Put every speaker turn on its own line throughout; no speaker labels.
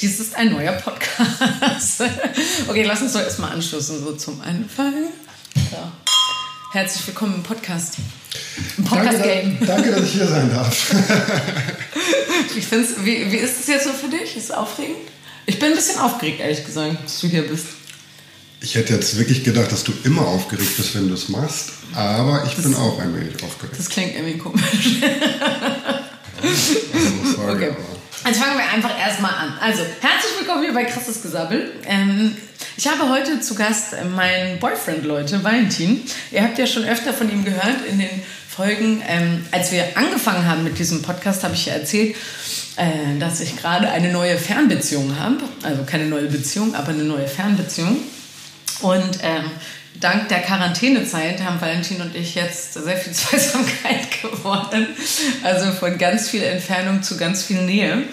Dies ist ein neuer Podcast. okay, lass uns doch erstmal anstoßen, so zum Anfang. Ja. Herzlich willkommen im Podcast.
Im Podcast-Game. Danke, danke, dass ich hier sein darf.
ich find's, wie, wie ist es jetzt so für dich? Ist es aufregend? Ich bin ein bisschen aufgeregt, ehrlich gesagt, dass du hier bist.
Ich hätte jetzt wirklich gedacht, dass du immer aufgeregt bist, wenn du es machst. Aber ich das, bin auch ein wenig aufgeregt.
Das klingt irgendwie komisch. also, okay. Jetzt fangen wir einfach erstmal an. Also, herzlich willkommen hier bei Krasses Gesabbel. Ähm, ich habe heute zu Gast meinen Boyfriend, Leute, Valentin. Ihr habt ja schon öfter von ihm gehört in den Folgen. Ähm, als wir angefangen haben mit diesem Podcast, habe ich ja erzählt, äh, dass ich gerade eine neue Fernbeziehung habe. Also keine neue Beziehung, aber eine neue Fernbeziehung. Und ähm, dank der Quarantänezeit haben Valentin und ich jetzt sehr viel Zweisamkeit geworden. Also von ganz viel Entfernung zu ganz viel Nähe.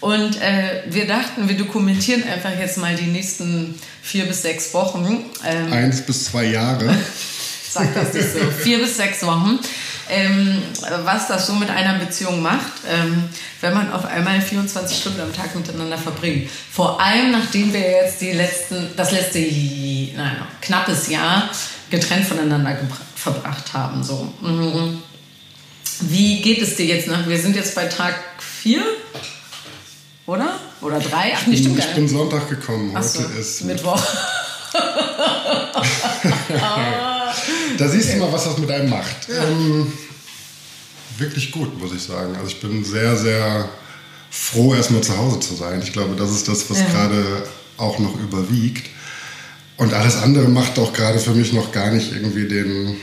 Und äh, wir dachten, wir dokumentieren einfach jetzt mal die nächsten vier bis sechs Wochen.
Ähm, Eins bis zwei Jahre.
Sag das nicht so. Vier bis sechs Wochen. Ähm, was das so mit einer Beziehung macht, ähm, wenn man auf einmal 24 Stunden am Tag miteinander verbringt. Vor allem, nachdem wir jetzt die letzten, das letzte nein, knappes Jahr getrennt voneinander verbracht haben. So. Mhm. Wie geht es dir jetzt nach? Wir sind jetzt bei Tag 4, oder? Oder 3?
Ach, nicht stimmt Ich bin Sonntag gekommen. Heute so, ist
Mittwoch.
da siehst du mal, was das mit einem macht. Ja. Ähm, wirklich gut, muss ich sagen. Also ich bin sehr, sehr froh, erstmal zu Hause zu sein. Ich glaube, das ist das, was ja. gerade auch noch überwiegt. Und alles andere macht auch gerade für mich noch gar nicht irgendwie den,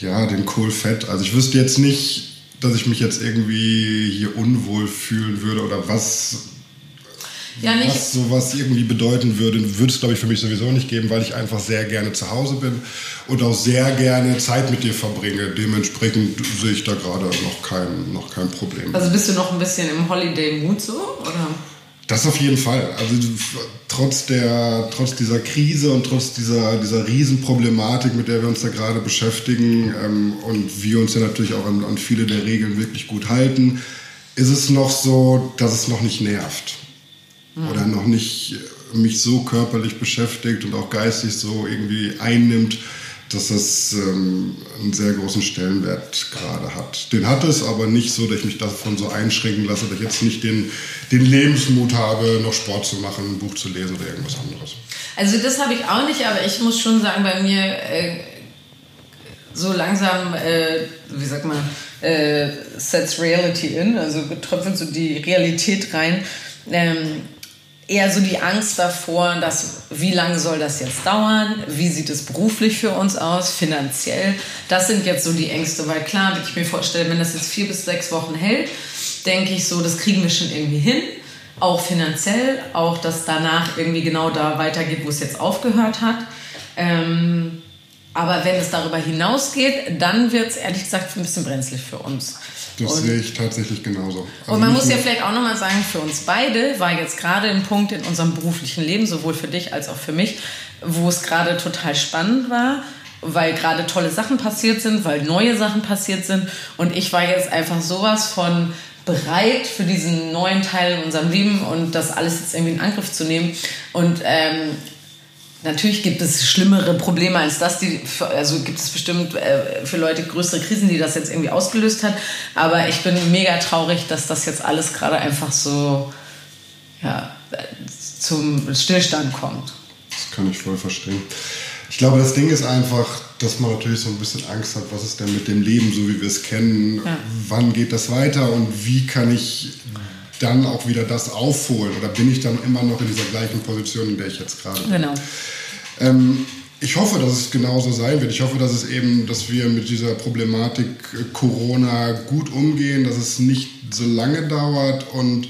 ja, den Kohlfett. Also ich wüsste jetzt nicht, dass ich mich jetzt irgendwie hier unwohl fühlen würde oder was ja, nicht. was sowas irgendwie bedeuten würde, würde es, glaube ich, für mich sowieso nicht geben, weil ich einfach sehr gerne zu Hause bin und auch sehr gerne Zeit mit dir verbringe. Dementsprechend sehe ich da gerade noch kein, noch kein Problem.
Also bist du noch ein bisschen im Holiday-Mood so? Oder?
Das auf jeden Fall. Also trotz, der, trotz dieser Krise und trotz dieser, dieser Riesenproblematik, mit der wir uns da gerade beschäftigen ähm, und wir uns ja natürlich auch an, an viele der Regeln wirklich gut halten, ist es noch so, dass es noch nicht nervt mhm. oder noch nicht mich so körperlich beschäftigt und auch geistig so irgendwie einnimmt, dass das ähm, einen sehr großen Stellenwert gerade hat. Den hat es, aber nicht so, dass ich mich davon so einschränken lasse, dass ich jetzt nicht den, den Lebensmut habe, noch Sport zu machen, ein Buch zu lesen oder irgendwas anderes.
Also das habe ich auch nicht, aber ich muss schon sagen, bei mir äh, so langsam, äh, wie sagt man, äh, sets reality in, also tröpfelt so die Realität rein. Ähm, eher so die Angst davor, dass wie lange soll das jetzt dauern? Wie sieht es beruflich für uns aus, finanziell? Das sind jetzt so die Ängste, weil klar, wenn ich mir vorstelle, wenn das jetzt vier bis sechs Wochen hält, denke ich so, das kriegen wir schon irgendwie hin. Auch finanziell, auch dass danach irgendwie genau da weitergeht, wo es jetzt aufgehört hat. Ähm, aber wenn es darüber hinausgeht, dann wird es ehrlich gesagt ein bisschen brenzlig für uns.
Das und, sehe ich tatsächlich genauso.
Also und man muss ja vielleicht auch nochmal sagen, für uns beide war jetzt gerade ein Punkt in unserem beruflichen Leben, sowohl für dich als auch für mich, wo es gerade total spannend war, weil gerade tolle Sachen passiert sind, weil neue Sachen passiert sind. Und ich war jetzt einfach sowas von bereit für diesen neuen Teil in unserem Leben und das alles jetzt irgendwie in Angriff zu nehmen. Und ähm, Natürlich gibt es schlimmere Probleme als das, die, also gibt es bestimmt äh, für Leute größere Krisen, die das jetzt irgendwie ausgelöst hat. Aber ich bin mega traurig, dass das jetzt alles gerade einfach so ja, zum Stillstand kommt.
Das kann ich voll verstehen. Ich glaube, das Ding ist einfach, dass man natürlich so ein bisschen Angst hat, was ist denn mit dem Leben, so wie wir es kennen, ja. wann geht das weiter und wie kann ich dann auch wieder das aufholen? Oder bin ich dann immer noch in dieser gleichen Position, in der ich jetzt gerade bin?
Genau.
Ähm, ich hoffe, dass es genauso sein wird. Ich hoffe, dass es eben, dass wir mit dieser Problematik äh, Corona gut umgehen, dass es nicht so lange dauert und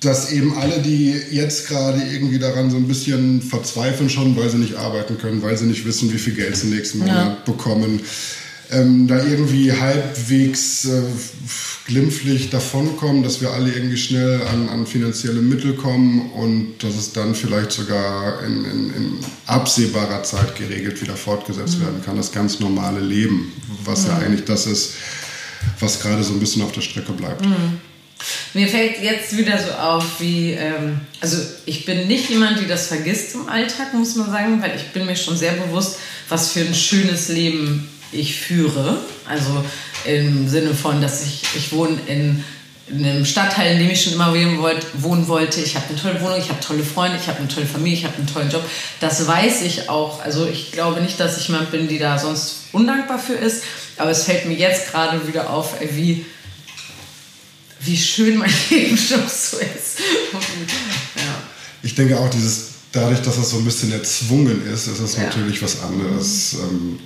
dass eben alle, die jetzt gerade irgendwie daran so ein bisschen verzweifeln schon, weil sie nicht arbeiten können, weil sie nicht wissen, wie viel Geld sie nächsten Monat ja. bekommen, ähm, da irgendwie halbwegs äh, glimpflich davonkommen, dass wir alle irgendwie schnell an, an, finanzielle Mittel kommen und dass es dann vielleicht sogar in, in, in absehbarer Zeit geregelt wieder fortgesetzt mhm. werden kann. Das ganz normale Leben, was mhm. ja eigentlich das ist, was gerade so ein bisschen auf der Strecke bleibt.
Mhm. Mir fällt jetzt wieder so auf, wie, ähm, also ich bin nicht jemand, die das vergisst im Alltag, muss man sagen, weil ich bin mir schon sehr bewusst, was für ein schönes Leben ich führe. Also im Sinne von, dass ich, ich wohne in, in einem Stadtteil, in dem ich schon immer wohnen wollte. Ich habe eine tolle Wohnung, ich habe tolle Freunde, ich habe eine tolle Familie, ich habe einen tollen Job. Das weiß ich auch. Also ich glaube nicht, dass ich jemand bin, die da sonst undankbar für ist. Aber es fällt mir jetzt gerade wieder auf, wie wie schön mein Leben schon so ist.
ja. Ich denke auch, dieses, dadurch, dass das so ein bisschen erzwungen ist, ist es ja. natürlich was anderes. Ähm,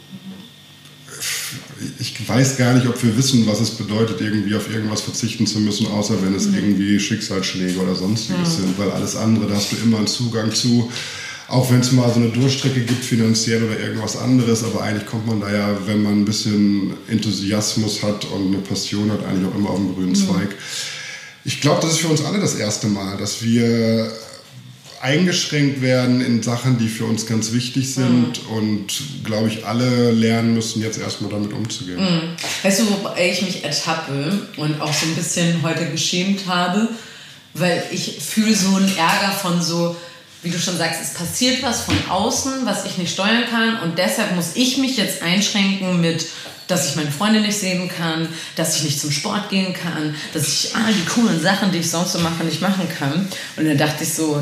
ich weiß gar nicht, ob wir wissen, was es bedeutet, irgendwie auf irgendwas verzichten zu müssen, außer wenn es mhm. irgendwie Schicksalsschläge oder sonstiges mhm. sind, weil alles andere, da hast du immer einen Zugang zu auch wenn es mal so eine Durchstrecke gibt, finanziell oder irgendwas anderes, aber eigentlich kommt man da ja, wenn man ein bisschen Enthusiasmus hat und eine Passion hat, eigentlich auch immer auf den grünen mhm. Zweig. Ich glaube, das ist für uns alle das erste Mal, dass wir eingeschränkt werden in Sachen, die für uns ganz wichtig sind mhm. und glaube ich alle lernen müssen, jetzt erstmal damit umzugehen. Mhm.
Weißt du, wobei ich mich ertappe und auch so ein bisschen heute geschämt habe, weil ich fühle so einen Ärger von so, wie du schon sagst, es passiert was von außen, was ich nicht steuern kann und deshalb muss ich mich jetzt einschränken mit, dass ich meine Freunde nicht sehen kann, dass ich nicht zum Sport gehen kann, dass ich all die coolen Sachen, die ich sonst so mache, nicht machen kann. Und dann dachte ich so,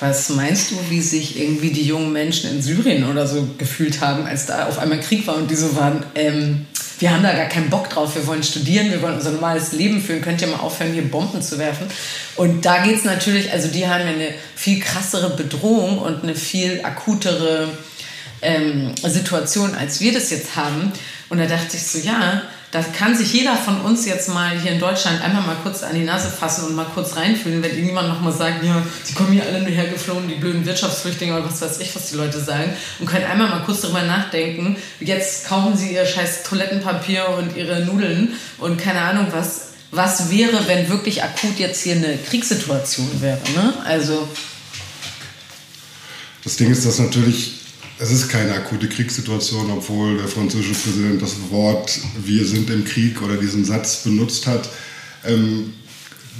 was meinst du, wie sich irgendwie die jungen Menschen in Syrien oder so gefühlt haben, als da auf einmal Krieg war und die so waren, ähm, wir haben da gar keinen Bock drauf, wir wollen studieren, wir wollen unser normales Leben führen, könnt ihr mal aufhören, hier Bomben zu werfen. Und da geht es natürlich, also die haben ja eine viel krassere Bedrohung und eine viel akutere ähm, Situation, als wir das jetzt haben. Und da dachte ich so, ja, da kann sich jeder von uns jetzt mal hier in Deutschland einmal mal kurz an die Nase fassen und mal kurz reinfühlen, wenn irgendjemand nochmal sagt, ja, die kommen hier alle nur hergeflogen, die blöden Wirtschaftsflüchtlinge oder was weiß ich, was die Leute sagen. Und können einmal mal kurz darüber nachdenken, jetzt kaufen sie ihr scheiß Toilettenpapier und ihre Nudeln und keine Ahnung was. Was wäre, wenn wirklich akut jetzt hier eine Kriegssituation wäre? Ne? Also.
Das Ding ist, dass natürlich es ist keine akute Kriegssituation, obwohl der französische Präsident das Wort Wir sind im Krieg oder diesen Satz benutzt hat. Ähm,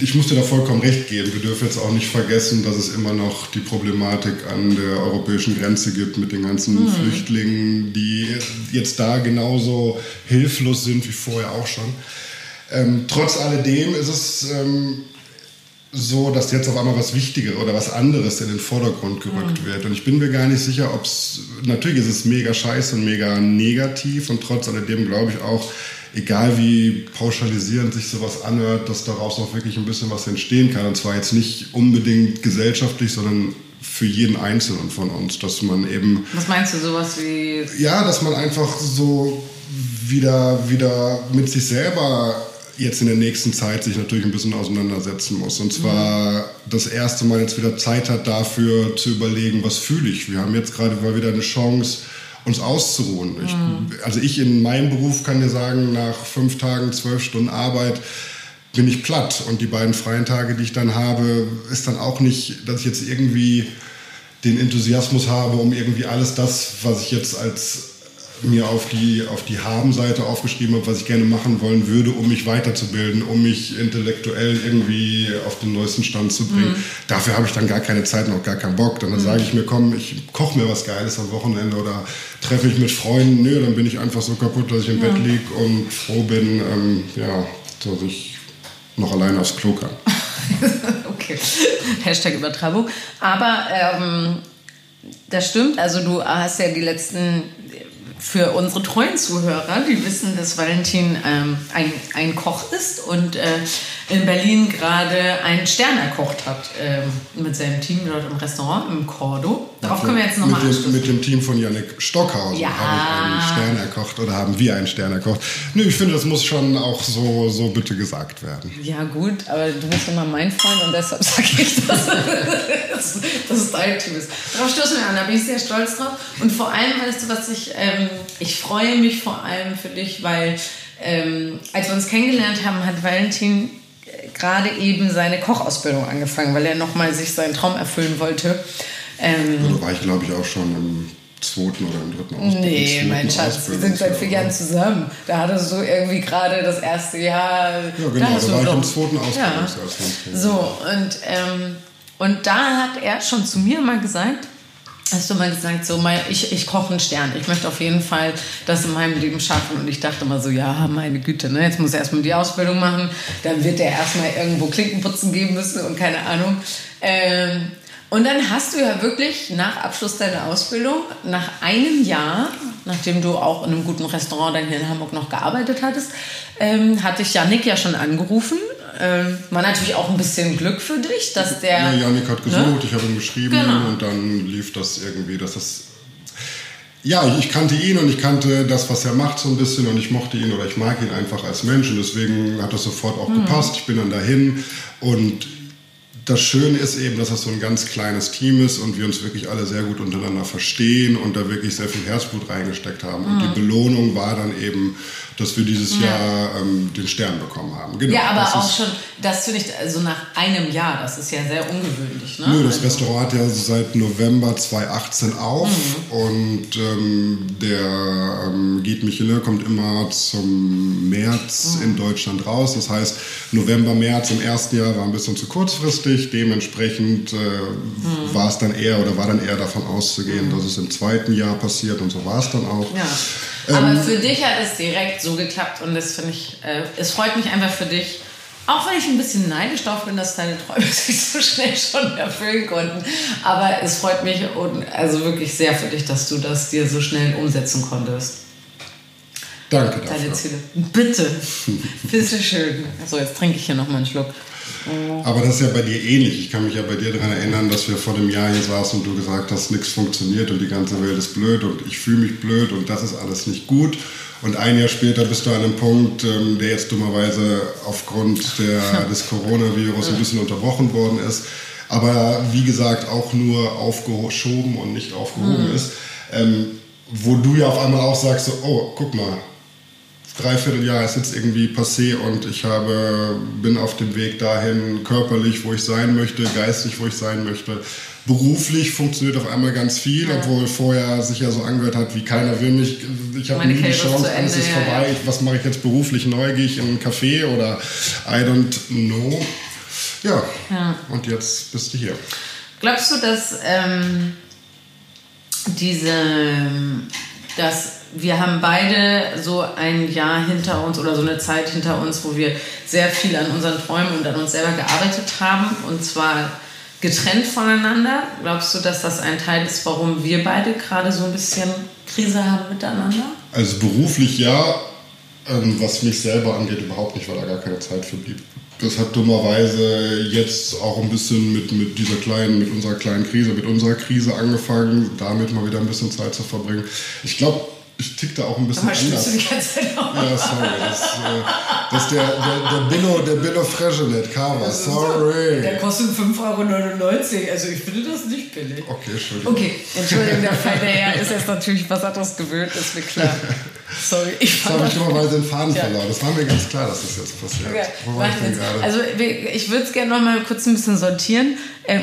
ich muss dir da vollkommen recht geben. Wir dürfen jetzt auch nicht vergessen, dass es immer noch die Problematik an der europäischen Grenze gibt mit den ganzen mhm. Flüchtlingen, die jetzt da genauso hilflos sind wie vorher auch schon. Ähm, trotz alledem ist es ähm, so, dass jetzt auf einmal was Wichtigeres oder was anderes in den Vordergrund gerückt mhm. wird. Und ich bin mir gar nicht sicher, ob es, natürlich ist es mega scheiße und mega negativ und trotz alledem glaube ich auch, egal wie pauschalisierend sich sowas anhört, dass daraus auch wirklich ein bisschen was entstehen kann. Und zwar jetzt nicht unbedingt gesellschaftlich, sondern für jeden Einzelnen von uns, dass man eben...
Was meinst du, sowas wie...
Ja, dass man einfach so wieder, wieder mit sich selber jetzt in der nächsten Zeit sich natürlich ein bisschen auseinandersetzen muss. Und zwar mhm. das erste Mal jetzt wieder Zeit hat dafür zu überlegen, was fühle ich. Wir haben jetzt gerade mal wieder eine Chance, uns auszuruhen. Ich, mhm. Also ich in meinem Beruf kann dir sagen, nach fünf Tagen, zwölf Stunden Arbeit bin ich platt. Und die beiden freien Tage, die ich dann habe, ist dann auch nicht, dass ich jetzt irgendwie den Enthusiasmus habe, um irgendwie alles das, was ich jetzt als mir auf die, auf die Haben-Seite aufgeschrieben habe, was ich gerne machen wollen würde, um mich weiterzubilden, um mich intellektuell irgendwie auf den neuesten Stand zu bringen. Mhm. Dafür habe ich dann gar keine Zeit und auch gar keinen Bock. Dann mhm. sage ich mir, komm, ich koche mir was Geiles am Wochenende oder treffe mich mit Freunden. Nö, dann bin ich einfach so kaputt, dass ich im ja. Bett liege und froh bin, ähm, ja, dass ich noch alleine aufs Klo kann.
okay. Hashtag Übertreibung. Aber ähm, das stimmt. Also du hast ja die letzten für unsere treuen Zuhörer, die wissen, dass Valentin ähm, ein, ein Koch ist und äh, in Berlin gerade einen Stern erkocht hat äh, mit seinem Team dort im Restaurant im Cordo. Darauf können wir jetzt nochmal
mit, mit dem Team von Yannick Stockhausen ja. habe ich einen Stern erkocht oder haben wir einen Stern erkocht. Nö, ich finde, das muss schon auch so, so bitte gesagt werden.
Ja gut, aber du bist immer mein Freund und deshalb sage ich das, dass, dass es dein Team ist. Darauf stoßen wir an, da bin ich sehr stolz drauf. Und vor allem, weißt du, was ich, ähm, ich freue mich vor allem für dich, weil ähm, als wir uns kennengelernt haben, hat Valentin gerade eben seine Kochausbildung angefangen, weil er nochmal sich seinen Traum erfüllen wollte.
Ähm, da war ich, glaube ich, auch schon im zweiten oder im dritten Ausbildung.
Nee, mein Schatz, wir sind seit vier Jahren zusammen. Da hattest du irgendwie gerade das erste Jahr.
Ja, genau, da, da war ich im zweiten Ausbildungsjahr.
Ja. So, und, ähm, und da hat er schon zu mir mal gesagt, hast du mal gesagt, so, ich, ich koche einen Stern. Ich möchte auf jeden Fall das in meinem Leben schaffen. Und ich dachte mal so, ja, meine Güte, ne? jetzt muss er erstmal die Ausbildung machen. Dann wird er erstmal irgendwo Klinkenputzen geben müssen und keine Ahnung. Ähm, und dann hast du ja wirklich nach Abschluss deiner Ausbildung, nach einem Jahr, nachdem du auch in einem guten Restaurant dann hier in Hamburg noch gearbeitet hattest, ähm, hatte ich Janik ja schon angerufen. Ähm, war natürlich auch ein bisschen Glück für dich, dass der.
Ja, Janik hat gesucht, ne? ich habe ihn geschrieben genau. und dann lief das irgendwie, dass das. Ja, ich kannte ihn und ich kannte das, was er macht, so ein bisschen und ich mochte ihn oder ich mag ihn einfach als Mensch und deswegen hat das sofort auch mhm. gepasst. Ich bin dann dahin und das Schöne ist eben, dass das so ein ganz kleines Team ist und wir uns wirklich alle sehr gut untereinander verstehen und da wirklich sehr viel Herzblut reingesteckt haben. Und die mhm. Belohnung war dann eben dass wir dieses ja. Jahr ähm, den Stern bekommen haben.
Genau, ja, aber auch schon, dass du nicht, also nach einem Jahr, das ist ja sehr ungewöhnlich. Ne?
Nö, das also. Restaurant hat ja seit November 2018 auf mhm. und ähm, der ähm, Guide Michelin kommt immer zum März mhm. in Deutschland raus. Das heißt, November, März im ersten Jahr war ein bisschen zu kurzfristig. Dementsprechend äh, mhm. war es dann eher oder war dann eher davon auszugehen, mhm. dass es im zweiten Jahr passiert und so war es dann auch.
Ja. Aber ähm, für dich hat es direkt so geklappt und das finde ich, äh, es freut mich einfach für dich. Auch wenn ich ein bisschen neidisch darauf bin, dass deine Träume sich so schnell schon erfüllen konnten. Aber es freut mich und also wirklich sehr für dich, dass du das dir so schnell umsetzen konntest.
Danke dafür.
Deine Ziele. Bitte. Bitte schön. So, jetzt trinke ich hier noch mal einen Schluck.
Aber das ist ja bei dir ähnlich. Ich kann mich ja bei dir daran erinnern, dass wir vor dem Jahr hier saßen und du gesagt hast, nichts funktioniert und die ganze Welt ist blöd und ich fühle mich blöd und das ist alles nicht gut. Und ein Jahr später bist du an einem Punkt, ähm, der jetzt dummerweise aufgrund der, des Coronavirus ein bisschen unterbrochen worden ist. Aber wie gesagt, auch nur aufgeschoben und nicht aufgehoben mhm. ist. Ähm, wo du ja auf einmal auch sagst, so, oh, guck mal, Dreivierteljahr ist jetzt irgendwie passé und ich habe, bin auf dem Weg dahin, körperlich, wo ich sein möchte, geistig, wo ich sein möchte. Beruflich funktioniert auf einmal ganz viel, ja. obwohl vorher sich ja so angehört hat, wie keiner will mich. Ich habe nie die Chance, alles ist vorbei. Ja. Was mache ich jetzt beruflich neu? Gehe ich in einen Café oder I don't know. Ja, ja. und jetzt bist du hier.
Glaubst du, dass ähm, diese, dass wir haben beide so ein Jahr hinter uns oder so eine Zeit hinter uns, wo wir sehr viel an unseren Träumen und an uns selber gearbeitet haben und zwar getrennt voneinander. Glaubst du, dass das ein Teil ist, warum wir beide gerade so ein bisschen Krise haben miteinander?
Also beruflich ja, ähm, was mich selber angeht überhaupt nicht, weil da gar keine Zeit für blieb. Das hat dummerweise jetzt auch ein bisschen mit, mit dieser kleinen, mit unserer kleinen Krise, mit unserer Krise angefangen, damit mal wieder ein bisschen Zeit zu verbringen. Ich glaube, ich tick da auch ein bisschen anders. Du die ganze Zeit auch. Ja, sorry. Das, äh, das ist der, der, der Billo, der Billo Freshenet Cover. Sorry.
So, der kostet 5,99 Euro. Also ich finde das nicht billig.
Okay, Entschuldigung.
Okay, Entschuldigung, der feine Herr ist jetzt natürlich was anderes gewöhnt, ist mir klar. Sorry,
ich Das habe ich dummerweise den Faden ja. verloren. Das war mir ganz klar, dass das jetzt passiert. Okay.
Also ich würde es gerne noch mal kurz ein bisschen sortieren. Ähm,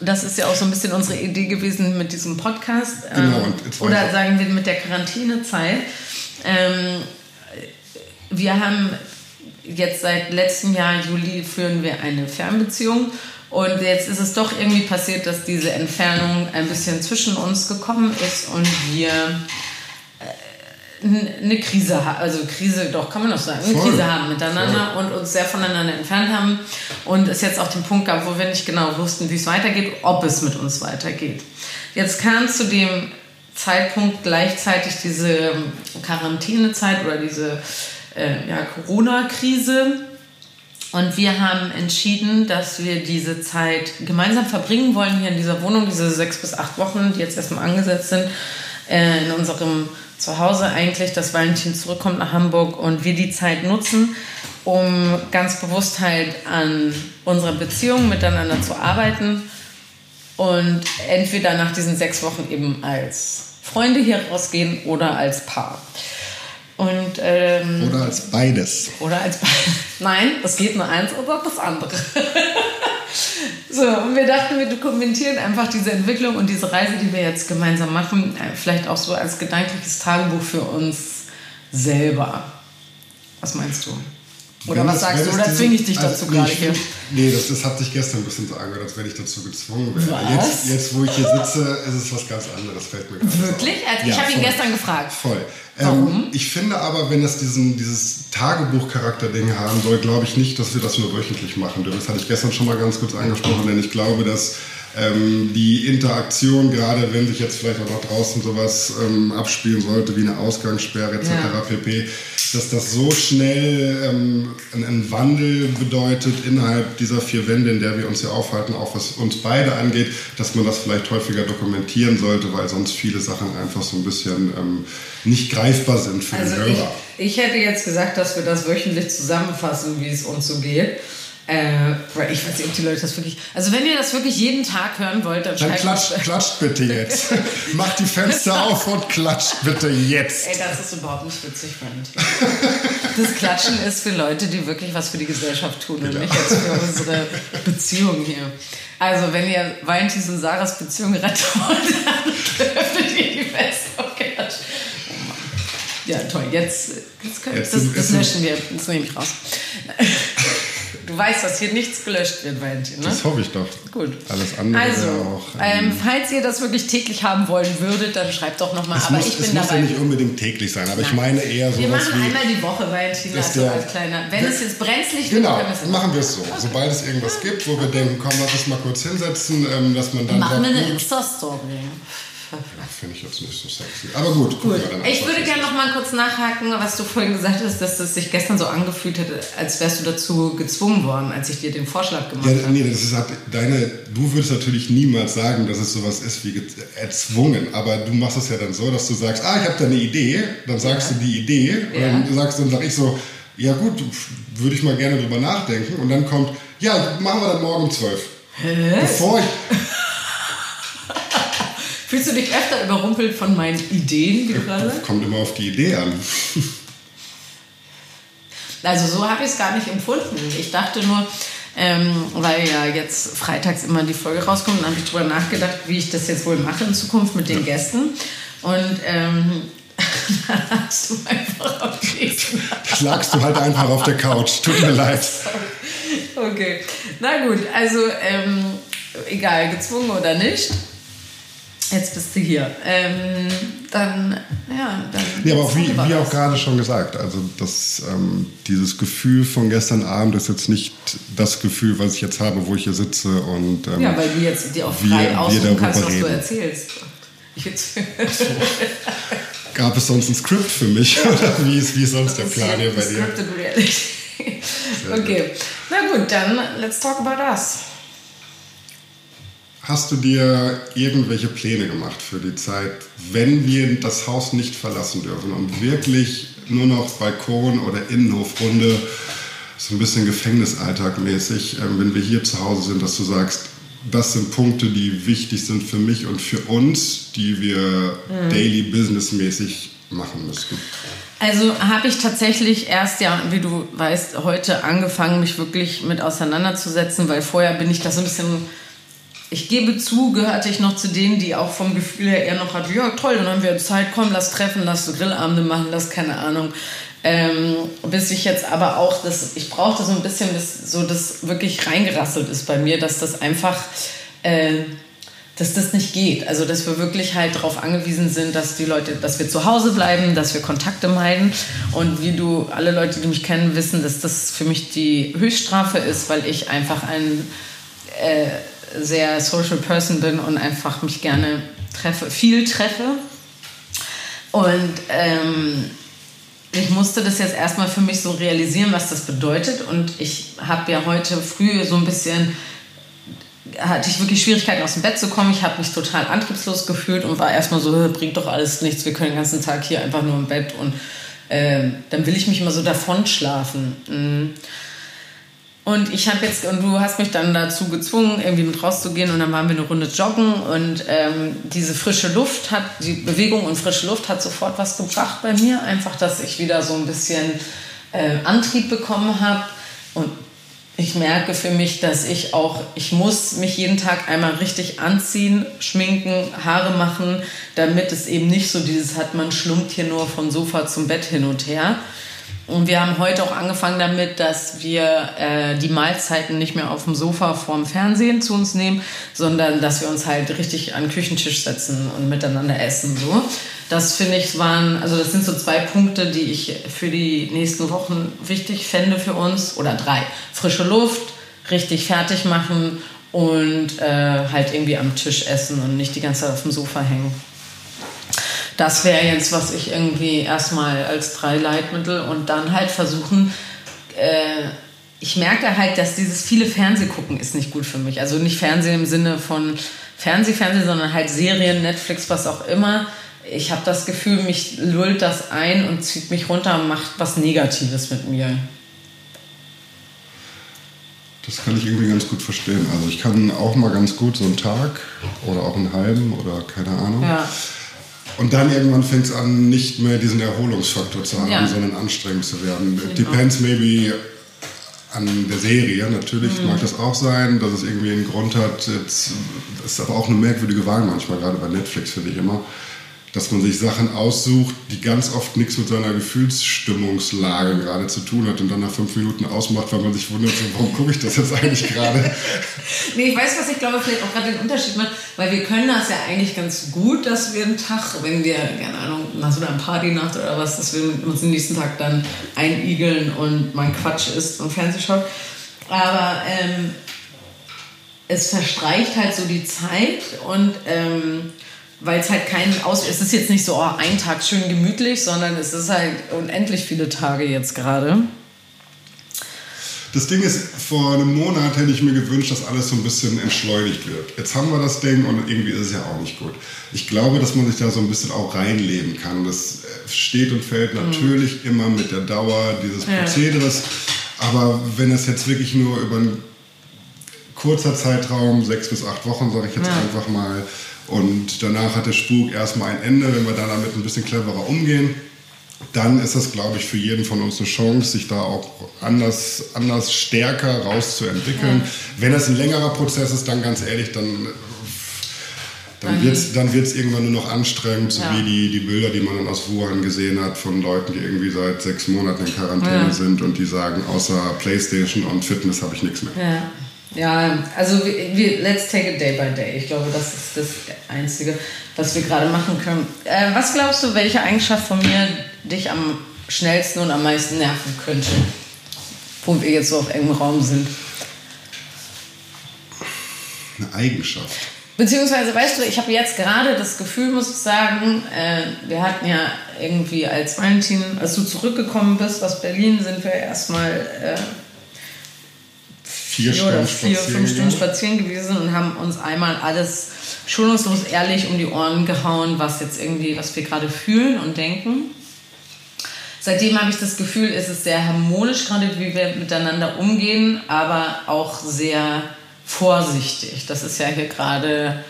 das ist ja auch so ein bisschen unsere Idee gewesen mit diesem Podcast. Genau. Ähm, oder sagen wir mit der Quarantänezeit. Ähm, wir haben jetzt seit letztem Jahr, Juli, führen wir eine Fernbeziehung. Und jetzt ist es doch irgendwie passiert, dass diese Entfernung ein bisschen zwischen uns gekommen ist und wir eine Krise haben, also Krise, doch kann man doch sagen, eine Voll. Krise haben miteinander Voll. und uns sehr voneinander entfernt haben und es jetzt auch den Punkt gab, wo wir nicht genau wussten, wie es weitergeht, ob es mit uns weitergeht. Jetzt kam zu dem Zeitpunkt gleichzeitig diese Quarantänezeit oder diese äh, ja, Corona-Krise und wir haben entschieden, dass wir diese Zeit gemeinsam verbringen wollen hier in dieser Wohnung, diese sechs bis acht Wochen, die jetzt erstmal angesetzt sind, äh, in unserem zu Hause eigentlich, dass Valentin zurückkommt nach Hamburg und wir die Zeit nutzen, um ganz bewusst halt an unserer Beziehung miteinander zu arbeiten und entweder nach diesen sechs Wochen eben als Freunde hier rausgehen oder als Paar. Und, ähm,
oder als beides.
Oder als beides. Nein, es geht nur eins oder das andere. so, wir, wir dachten, wir dokumentieren einfach diese Entwicklung und diese Reise, die wir jetzt gemeinsam machen, äh, vielleicht auch so als gedankliches Tagebuch für uns selber. Was meinst du? Oder was sagst du? Oder zwinge ich dich dazu also, gerade hier?
Nee, das, das hat sich gestern ein bisschen so angehört, als wenn ich dazu gezwungen wäre. Jetzt, jetzt, wo ich hier sitze, ist es was ganz anderes, fällt mir
Wirklich? Also ja, ich habe ihn gestern gefragt.
Voll. Ähm, ich finde aber, wenn das diesen, dieses Tagebuchcharakter-Ding haben soll, glaube ich nicht, dass wir das nur wöchentlich machen dürfen. Das hatte ich gestern schon mal ganz kurz angesprochen, denn ich glaube, dass ähm, die Interaktion, gerade wenn sich jetzt vielleicht auch noch draußen sowas ähm, abspielen sollte, wie eine Ausgangssperre etc. Ja. pp., dass das so schnell ähm, einen Wandel bedeutet innerhalb dieser vier Wände, in der wir uns hier aufhalten, auch was uns beide angeht, dass man das vielleicht häufiger dokumentieren sollte, weil sonst viele Sachen einfach so ein bisschen ähm, nicht greifbar sind für also den Hörer.
Ich, ich hätte jetzt gesagt, dass wir das wöchentlich zusammenfassen, wie es uns so geht. Äh, ich weiß nicht, ob die Leute das wirklich. Also, wenn ihr das wirklich jeden Tag hören wollt, dann,
dann klatscht, klatscht bitte jetzt. Macht die Fenster auf und klatscht bitte jetzt.
Ey, das ist überhaupt nicht witzig, Freund. Das Klatschen ist für Leute, die wirklich was für die Gesellschaft tun und nicht jetzt für unsere Beziehung hier. Also, wenn ihr Valentis und Sarahs Beziehung rettet wollt, dann öffnet ihr die Fenster und klatscht. Ja, toll. Jetzt, jetzt, können, jetzt das, das löschen wir. Das nehme ich raus. Weißt, dass hier nichts gelöscht wird, Valentin, ne?
Das hoffe ich doch.
Gut.
Alles andere
also, auch, ähm, ähm, falls ihr das wirklich täglich haben wollen würdet, dann schreibt doch nochmal. Aber muss, ich bin
es
dabei.
Es muss ja nicht unbedingt täglich sein, aber Nein. ich meine eher so.
Wir machen wie, einmal die Woche, Valentin, also der, als kleiner. Wenn es jetzt brenzlig
wird, genau, können wir machen wir es so. Okay. Sobald es irgendwas gibt, wo wir denken, komm, lass uns mal kurz hinsetzen, ähm, dass man dann.
Machen wir eine Insta-Story.
Finde ich jetzt nicht so sexy. Aber gut. gut.
Ich würde gerne noch mal kurz nachhaken, was du vorhin gesagt hast, dass es sich gestern so angefühlt hätte, als wärst du dazu gezwungen worden, als ich dir den Vorschlag gemacht ja, habe.
Nee, das ist halt deine, du würdest natürlich niemals sagen, dass es sowas ist wie erzwungen. Aber du machst es ja dann so, dass du sagst, ah, ich habe da eine Idee. Dann sagst ja. du die Idee. Und ja. dann sagst dann sag ich so, ja gut, würde ich mal gerne drüber nachdenken. Und dann kommt, ja, machen wir dann morgen um zwölf.
Hä?
Bevor ich...
Fühlst du dich öfter überrumpelt von meinen Ideen, wie du gerade
Kommt immer auf die Idee an.
Also so habe ich es gar nicht empfunden. Ich dachte nur, ähm, weil ja jetzt freitags immer die Folge rauskommt, dann habe ich darüber nachgedacht, wie ich das jetzt wohl mache in Zukunft mit den. Gästen. Und ähm, dann hast du einfach auf
Schlagst du halt einfach auf der Couch. Tut mir leid.
Okay. Na gut, also ähm, egal, gezwungen oder nicht. Jetzt bist du hier. Ähm, dann, ja, dann.
Ja, aber auch wie, wie auch gerade schon gesagt, also das, ähm, dieses Gefühl von gestern Abend ist jetzt nicht das Gefühl, was ich jetzt habe, wo ich hier sitze und. Ähm,
ja, weil du jetzt dir auch frei wir, aussuchen kannst, was reden. du erzählst.
Gab es sonst ein Skript für mich? Oder wie ist, wie ist sonst der Plan hier bei dir?
Scripted Reality. okay. Na gut, dann let's talk about us.
Hast du dir irgendwelche Pläne gemacht für die Zeit, wenn wir das Haus nicht verlassen dürfen und wirklich nur noch Balkon oder Innenhofrunde, so ein bisschen Gefängnisalltag mäßig, äh, wenn wir hier zu Hause sind, dass du sagst, das sind Punkte, die wichtig sind für mich und für uns, die wir mhm. daily business mäßig machen müssten?
Also habe ich tatsächlich erst, ja, wie du weißt, heute angefangen, mich wirklich mit auseinanderzusetzen, weil vorher bin ich da so ein bisschen ich gebe zu, gehörte ich noch zu denen, die auch vom Gefühl her eher noch hatten, ja toll, dann haben wir Zeit, komm, lass treffen, lass Grillabende machen, lass keine Ahnung. Ähm, bis ich jetzt aber auch, das, ich brauchte so ein bisschen, bis so das wirklich reingerasselt ist bei mir, dass das einfach, äh, dass das nicht geht. Also dass wir wirklich halt darauf angewiesen sind, dass die Leute, dass wir zu Hause bleiben, dass wir Kontakte meiden. Und wie du, alle Leute, die mich kennen, wissen, dass das für mich die Höchststrafe ist, weil ich einfach ein äh, sehr Social Person bin und einfach mich gerne treffe, viel treffe. Und ähm, ich musste das jetzt erstmal für mich so realisieren, was das bedeutet. Und ich habe ja heute früh so ein bisschen, hatte ich wirklich Schwierigkeiten aus dem Bett zu kommen. Ich habe mich total antriebslos gefühlt und war erstmal so, bringt doch alles nichts, wir können den ganzen Tag hier einfach nur im Bett. Und ähm, dann will ich mich immer so davon schlafen. Mhm. Und ich habe jetzt, und du hast mich dann dazu gezwungen, irgendwie mit rauszugehen und dann waren wir eine Runde joggen und ähm, diese frische Luft hat, die Bewegung und frische Luft hat sofort was gebracht bei mir. Einfach, dass ich wieder so ein bisschen äh, Antrieb bekommen habe und ich merke für mich, dass ich auch, ich muss mich jeden Tag einmal richtig anziehen, schminken, Haare machen, damit es eben nicht so dieses hat, man schlumpt hier nur vom Sofa zum Bett hin und her. Und wir haben heute auch angefangen damit, dass wir äh, die Mahlzeiten nicht mehr auf dem Sofa vorm Fernsehen zu uns nehmen, sondern dass wir uns halt richtig an den Küchentisch setzen und miteinander essen. So. Das finde ich waren, also das sind so zwei Punkte, die ich für die nächsten Wochen wichtig fände für uns. Oder drei. Frische Luft, richtig fertig machen und äh, halt irgendwie am Tisch essen und nicht die ganze Zeit auf dem Sofa hängen. Das wäre jetzt, was ich irgendwie erstmal als drei Leitmittel und dann halt versuchen, äh, ich merke halt, dass dieses viele Fernsehgucken ist nicht gut für mich. Also nicht Fernsehen im Sinne von Fernseh, Fernsehen, sondern halt Serien, Netflix, was auch immer ich habe das Gefühl, mich lullt das ein und zieht mich runter und macht was Negatives mit mir.
Das kann ich irgendwie ganz gut verstehen. Also ich kann auch mal ganz gut so einen Tag oder auch einen halben oder keine Ahnung. Ja. Und dann irgendwann fängt es an, nicht mehr diesen Erholungsfaktor zu haben, ja. sondern anstrengend zu werden. Genau. Depends maybe an der Serie. Natürlich mhm. mag das auch sein, dass es irgendwie einen Grund hat. Das ist aber auch eine merkwürdige Wahl manchmal, gerade bei Netflix finde ich immer dass man sich Sachen aussucht, die ganz oft nichts mit seiner Gefühlsstimmungslage gerade zu tun hat und dann nach fünf Minuten ausmacht, weil man sich wundert, so, warum gucke ich das jetzt eigentlich gerade?
nee, ich weiß, was ich glaube, vielleicht auch gerade den Unterschied macht, weil wir können das ja eigentlich ganz gut, dass wir einen Tag, wenn wir, keine Ahnung, nach so einer Partynacht oder was, dass wir uns den nächsten Tag dann einigeln und mein Quatsch ist und Fernseh schaut. Aber ähm, es verstreicht halt so die Zeit und ähm, weil es halt kein Aus... Es ist jetzt nicht so, oh, ein Tag schön gemütlich, sondern es ist halt unendlich viele Tage jetzt gerade.
Das Ding ist, vor einem Monat hätte ich mir gewünscht, dass alles so ein bisschen entschleunigt wird. Jetzt haben wir das Ding und irgendwie ist es ja auch nicht gut. Ich glaube, dass man sich da so ein bisschen auch reinleben kann. Das steht und fällt mhm. natürlich mhm. immer mit der Dauer dieses Prozederes. Ja. Aber wenn es jetzt wirklich nur über einen kurzer Zeitraum, sechs bis acht Wochen, sage ich jetzt ja. einfach mal, und danach hat der Spuk erstmal ein Ende, wenn wir dann damit ein bisschen cleverer umgehen. Dann ist das, glaube ich, für jeden von uns eine Chance, sich da auch anders, anders stärker rauszuentwickeln. Ja. Wenn es ein längerer Prozess ist, dann ganz ehrlich, dann dann wird es dann wird's irgendwann nur noch anstrengend, so ja. wie die, die Bilder, die man dann aus Wuhan gesehen hat, von Leuten, die irgendwie seit sechs Monaten in Quarantäne ja. sind und die sagen, außer Playstation und Fitness habe ich nichts mehr.
Ja. Ja, also wir, wir, let's take it day by day. Ich glaube, das ist das Einzige, was wir gerade machen können. Äh, was glaubst du, welche Eigenschaft von mir dich am schnellsten und am meisten nerven könnte? Wo wir jetzt so auf engem Raum sind.
Eine Eigenschaft.
Beziehungsweise, weißt du, ich habe jetzt gerade das Gefühl, muss ich sagen, äh, wir hatten ja irgendwie als Valentin, als du zurückgekommen bist aus Berlin, sind wir erstmal äh, vier, vier oder vier, fünf Stunden spazieren gewesen und haben uns einmal alles schonungslos ehrlich um die Ohren gehauen, was jetzt irgendwie, was wir gerade fühlen und denken. Seitdem habe ich das Gefühl, es ist sehr harmonisch, gerade wie wir miteinander umgehen, aber auch sehr vorsichtig. Das ist ja hier gerade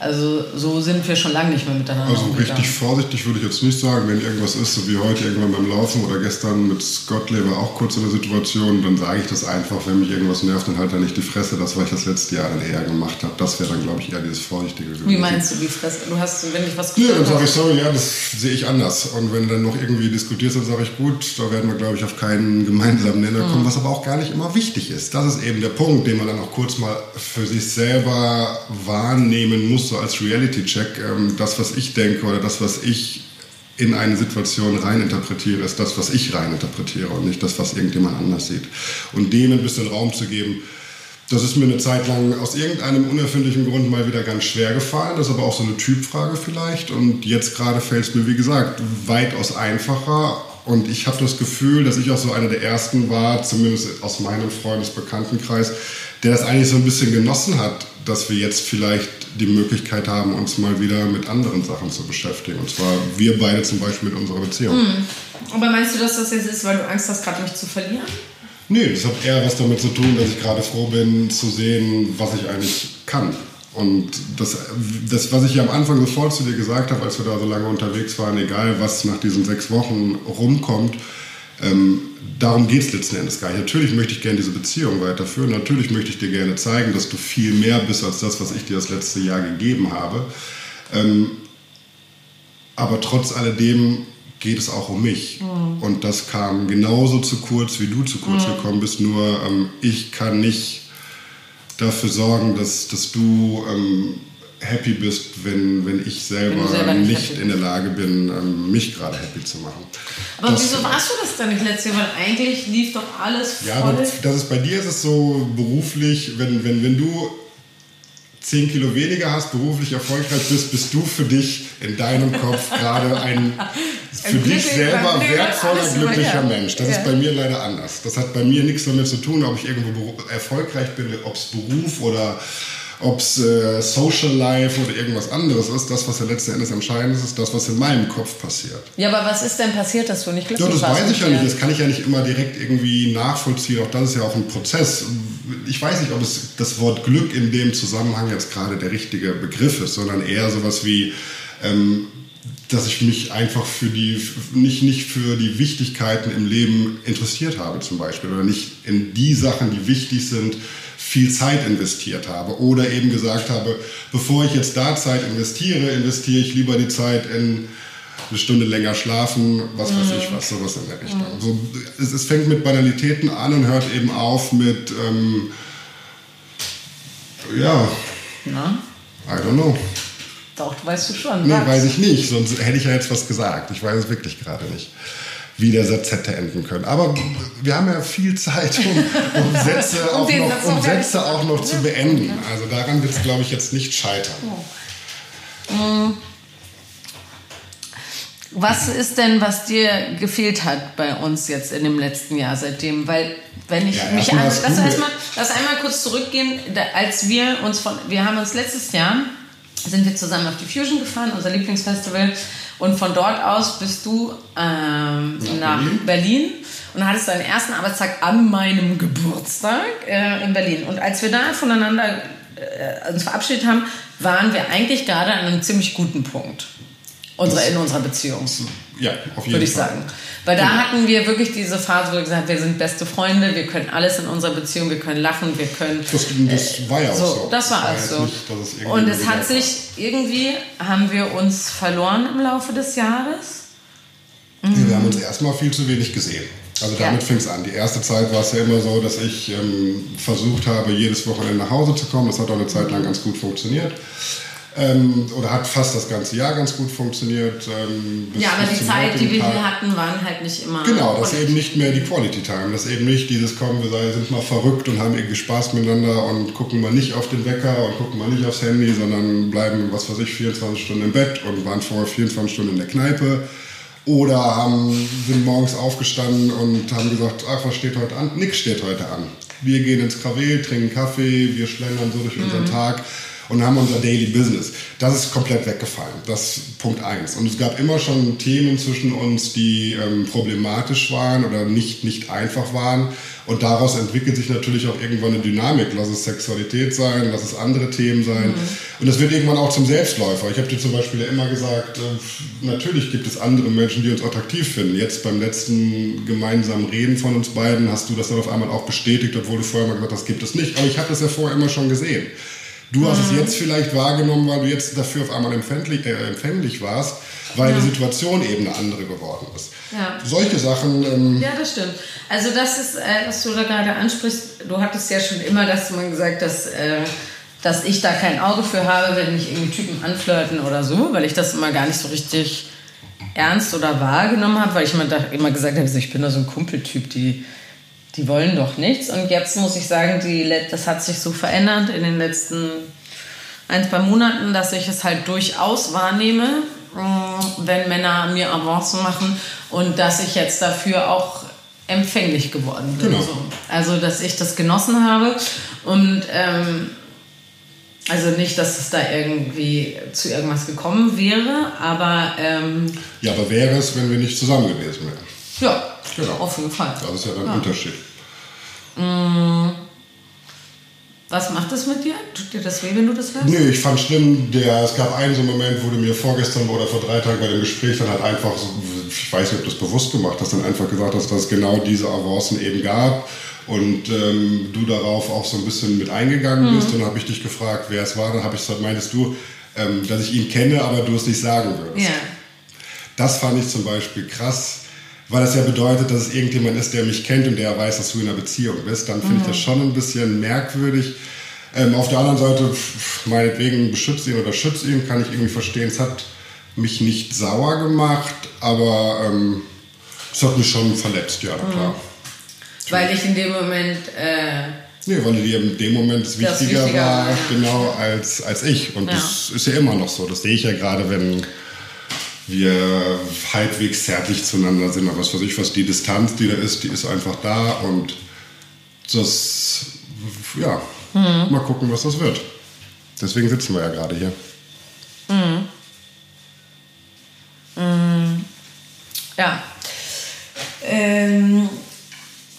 also so sind wir schon lange nicht mehr miteinander.
Also richtig vorsichtig würde ich jetzt nicht sagen. Wenn irgendwas ist, so wie heute irgendwann beim Laufen oder gestern mit Scott Lever auch kurz in der Situation, dann sage ich das einfach. Wenn mich irgendwas nervt, dann halt da nicht die Fresse. Das, was ich das letzte Jahr dann eher gemacht habe, das wäre dann, glaube ich, eher dieses Vorsichtige gewesen.
Wie meinst du die Fresse? Du hast, wenn ich was
Ja, dann sage ich, sorry, ja, das sehe ich anders. Und wenn dann noch irgendwie diskutiert dann sage ich, gut, da werden wir, glaube ich, auf keinen gemeinsamen Nenner kommen, mhm. was aber auch gar nicht immer wichtig ist. Das ist eben der Punkt, den man dann auch kurz mal für sich selber wahrnehmen muss, so als Reality Check, ähm, das, was ich denke oder das, was ich in eine Situation reininterpretiere, ist das, was ich reininterpretiere und nicht das, was irgendjemand anders sieht. Und dem ein bisschen Raum zu geben, das ist mir eine Zeit lang aus irgendeinem unerfindlichen Grund mal wieder ganz schwer gefallen. Das ist aber auch so eine Typfrage vielleicht. Und jetzt gerade fällt es mir, wie gesagt, weitaus einfacher. Und ich habe das Gefühl, dass ich auch so einer der Ersten war, zumindest aus meinem Freundesbekanntenkreis, der das eigentlich so ein bisschen genossen hat, dass wir jetzt vielleicht die Möglichkeit haben, uns mal wieder mit anderen Sachen zu beschäftigen. Und zwar wir beide zum Beispiel mit unserer Beziehung. Mhm.
Aber meinst du, dass das jetzt ist, weil du Angst hast, gerade mich zu verlieren?
Nee, das hat eher was damit zu tun, dass ich gerade froh bin zu sehen, was ich eigentlich kann. Und das, das, was ich ja am Anfang sofort zu dir gesagt habe, als wir da so lange unterwegs waren, egal was nach diesen sechs Wochen rumkommt, Ähm, darum geht es letzten Endes gar nicht. Natürlich möchte ich gerne diese Beziehung weiterführen. Natürlich möchte ich dir gerne zeigen, dass du viel mehr bist als das, was ich dir das letzte Jahr gegeben habe. Ähm, aber trotz alledem geht es auch um mich. Mhm. Und das kam genauso zu kurz, wie du zu kurz mhm. gekommen bist. Nur ähm, ich kann nicht dafür sorgen, dass, dass du ähm, happy bist, wenn, wenn ich selber, selber nicht, nicht in der Lage bin, ähm, mich gerade happy zu machen.
Aber das, wieso warst du das dann nicht letztes Jahr? Weil eigentlich lief doch alles
voll. Ja, aber das ist, bei dir ist es so beruflich, wenn, wenn, wenn du 10 Kilo weniger hast, beruflich erfolgreich bist, bist du für dich in deinem Kopf gerade ein für ein dich selber wertvoller, glücklicher Mensch. Das ja. ist bei mir leider anders. Das hat bei mir nichts damit zu tun, ob ich irgendwo erfolgreich bin, ob es Beruf oder ob es äh, Social Life oder irgendwas anderes ist, das, was ja letzten Endes entscheidend ist, ist das, was in meinem Kopf passiert.
Ja, aber was ist denn passiert, dass du nicht glücklich
ja, das warst? Das weiß ich ja nicht. Das kann ich ja nicht immer direkt irgendwie nachvollziehen. Auch das ist ja auch ein Prozess. Ich weiß nicht, ob es das Wort Glück in dem Zusammenhang jetzt gerade der richtige Begriff ist, sondern eher sowas wie, ähm, dass ich mich einfach für die, nicht, nicht für die Wichtigkeiten im Leben interessiert habe zum Beispiel oder nicht in die Sachen, die wichtig sind, viel Zeit investiert habe oder eben gesagt habe, bevor ich jetzt da Zeit investiere, investiere ich lieber die Zeit in eine Stunde länger schlafen, was weiß ich was, sowas in der Richtung. So, es, es, fängt mit Banalitäten an und hört eben auf mit, ähm, ja, Na? I don't know.
Doch, weißt du schon.
Nee, was? weiß ich nicht, sonst hätte ich ja jetzt was gesagt. Ich weiß es wirklich gerade nicht wie der Satz hätte enden können. Aber wir haben ja viel Zeit, um, um Sätze, auch, noch, um Sätze auch noch zu beenden. Also daran wird es, glaube ich, jetzt nicht scheitern.
Mm. Was ist denn, was dir gefehlt hat bei uns jetzt in dem letzten Jahr seitdem? Weil, wenn ich ja, mich an. Lass, erstmal, lass einmal kurz zurückgehen, als wir uns von. Wir haben uns letztes Jahr sind wir zusammen auf die Fusion gefahren, unser Lieblingsfestival. Und von dort aus bist du ähm, nach, Berlin. Berlin. und hattest deinen ersten Arbeitstag an meinem Geburtstag äh, in Berlin. Und als wir da voneinander äh, uns verabschiedet haben, waren wir eigentlich gerade an einem ziemlich guten Punkt unsere, in unserer Beziehung.
Ja, auf jeden
Würde ich sagen. Weil da hatten wir wirklich diese Phase, wo wir gesagt haben, wir sind beste Freunde, wir können alles in unserer Beziehung, wir können lachen, wir können.
Das, das war ja auch so. so.
Das war, auch so. Nicht, und es hat sich irgendwie, haben wir uns verloren im Laufe des Jahres.
Mhm. Wir haben uns erstmal viel zu wenig gesehen. Also damit ja. fing es an. Die erste Zeit war es ja immer so, dass ich ähm, versucht habe, jedes Wochenende nach Hause zu kommen. Das hat auch eine Zeit lang ganz gut funktioniert. Ähm, oder hat fast das ganze Jahr ganz gut funktioniert. Ähm,
ja, aber die Zeit, die wir hier hatten, waren halt nicht immer.
Genau, das ist eben nicht mehr die Quality Time. Das ist eben nicht dieses Kommen, wir sind mal verrückt und haben irgendwie Spaß miteinander und gucken mal nicht auf den Wecker und gucken mal nicht aufs Handy, sondern bleiben, was weiß ich, 24 Stunden im Bett und waren vorher 24 Stunden in der Kneipe. Oder haben, sind morgens aufgestanden und haben gesagt, ach, was steht heute an? Nix steht heute an. Wir gehen ins Kravel, trinken Kaffee, wir schlendern so durch mhm. unseren Tag und haben unser Daily Business. Das ist komplett weggefallen. Das ist Punkt eins. Und es gab immer schon Themen zwischen uns, die ähm, problematisch waren oder nicht, nicht einfach waren. Und daraus entwickelt sich natürlich auch irgendwann eine Dynamik. Lass es Sexualität sein, lass es andere Themen sein. Mhm. Und das wird irgendwann auch zum Selbstläufer. Ich habe dir zum Beispiel ja immer gesagt, äh, natürlich gibt es andere Menschen, die uns attraktiv finden. Jetzt beim letzten gemeinsamen Reden von uns beiden hast du das dann auf einmal auch bestätigt, obwohl du vorher mal gesagt hast, das gibt es nicht. Aber ich habe das ja vorher immer schon gesehen. Du hast es mhm. jetzt vielleicht wahrgenommen, weil du jetzt dafür auf einmal empfänglich, äh, empfänglich warst, weil ja. die Situation eben eine andere geworden ist. Ja. Solche Sachen.
Ähm ja, das stimmt. Also das ist, äh, was du da gerade ansprichst. Du hattest ja schon immer das mal gesagt, dass, äh, dass ich da kein Auge für habe, wenn mich irgendwie Typen anflirten oder so, weil ich das immer gar nicht so richtig ernst oder wahrgenommen habe, weil ich immer, immer gesagt habe, ich bin da so ein Kumpeltyp, die die wollen doch nichts. Und jetzt muss ich sagen, die, das hat sich so verändert in den letzten ein, zwei Monaten, dass ich es halt durchaus wahrnehme, mm, wenn Männer mir Avancen machen und dass ich jetzt dafür auch empfänglich geworden bin. Genau. So. Also, dass ich das genossen habe und ähm, also nicht, dass es da irgendwie zu irgendwas gekommen wäre, aber... Ähm,
ja, aber wäre es, wenn wir nicht zusammen gewesen wären.
Ja, genau. auf jeden Fall.
Das ist ja dann ein ja. Unterschied.
Mm. Was macht das mit dir? Tut dir das weh, wenn du das hörst?
Nee, ich fand schlimm, der, es gab einen so Moment, wo du mir vorgestern oder vor drei Tagen bei dem Gespräch dann halt einfach, so, ich weiß nicht, ob du das bewusst gemacht hast, dann einfach gesagt hast, dass es genau diese Avancen eben gab und ähm, du darauf auch so ein bisschen mit eingegangen mhm. bist. Und dann habe ich dich gefragt, wer es war. Dann habe ich gesagt, meintest du, ähm, dass ich ihn kenne, aber du es nicht sagen würdest. Ja. Das fand ich zum Beispiel krass weil das ja bedeutet, dass es irgendjemand ist, der mich kennt und der weiß, dass du in einer Beziehung bist, dann finde mhm. ich das schon ein bisschen merkwürdig. Ähm, auf der anderen Seite, meinetwegen beschützt ihn oder schützt ihn, kann ich irgendwie verstehen. Es hat mich nicht sauer gemacht, aber ähm, es hat mich schon verletzt, ja, mhm. klar.
Weil ich in dem Moment. Äh
Nee, weil dir in dem Moment es wichtiger, wichtiger, war, ja. genau, als, als ich. Und ja. das ist ja immer noch so. Das sehe ich ja gerade, wenn wir halbwegs zärtlich zueinander sind. Aber was weiß ich, was die Distanz, die da ist, die ist einfach da und das, ja, mhm. mal gucken, was das wird. Deswegen sitzen wir ja gerade hier. Mhm.
Mhm. Ja. Ähm,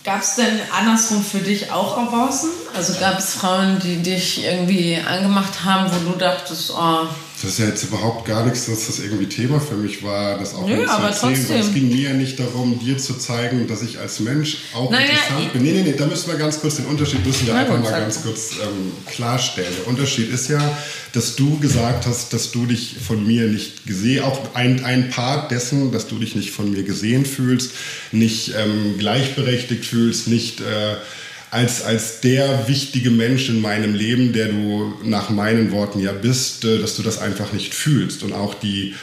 Gab es denn andersrum für dich auch Avancen? Also gab es Frauen, die dich irgendwie angemacht haben, wo du dachtest, oh,
das ist ja jetzt überhaupt gar nichts, dass das irgendwie Thema für mich war, das auch
Nö, aber
erzählen.
Trotzdem.
Es ging mir ja nicht darum, dir zu zeigen, dass ich als Mensch auch naja, interessant bin. Nee, nee, nee, da müssen wir ganz kurz den Unterschied müssen wir einfach mal ganz kurz ähm, klarstellen. Der Unterschied ist ja, dass du gesagt hast, dass du dich von mir nicht gesehen, auch ein, ein Part dessen, dass du dich nicht von mir gesehen fühlst, nicht ähm, gleichberechtigt fühlst, nicht... Äh, als, als der wichtige Mensch in meinem Leben, der du nach meinen Worten ja bist, äh, dass du das einfach nicht fühlst und auch die,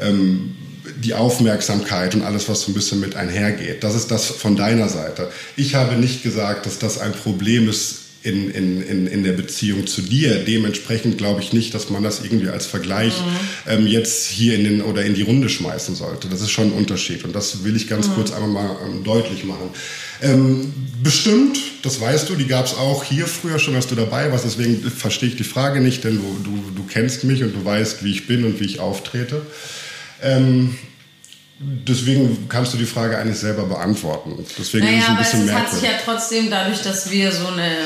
ähm, die Aufmerksamkeit und alles, was so ein bisschen mit einhergeht. Das ist das von deiner Seite. Ich habe nicht gesagt, dass das ein Problem ist in, in, in, in der Beziehung zu dir. Dementsprechend glaube ich nicht, dass man das irgendwie als Vergleich mhm. ähm, jetzt hier in den oder in die Runde schmeißen sollte. Das ist schon ein Unterschied und das will ich ganz mhm. kurz einmal mal ähm, deutlich machen. Ähm, bestimmt, das weißt du, die gab es auch hier früher schon, als du dabei warst. Deswegen verstehe ich die Frage nicht, denn du, du, du kennst mich und du weißt, wie ich bin und wie ich auftrete. Ähm, deswegen kannst du die Frage eigentlich selber beantworten. Deswegen
naja, ist es ein bisschen aber es merkwürdig. hat sich ja trotzdem dadurch, dass wir so eine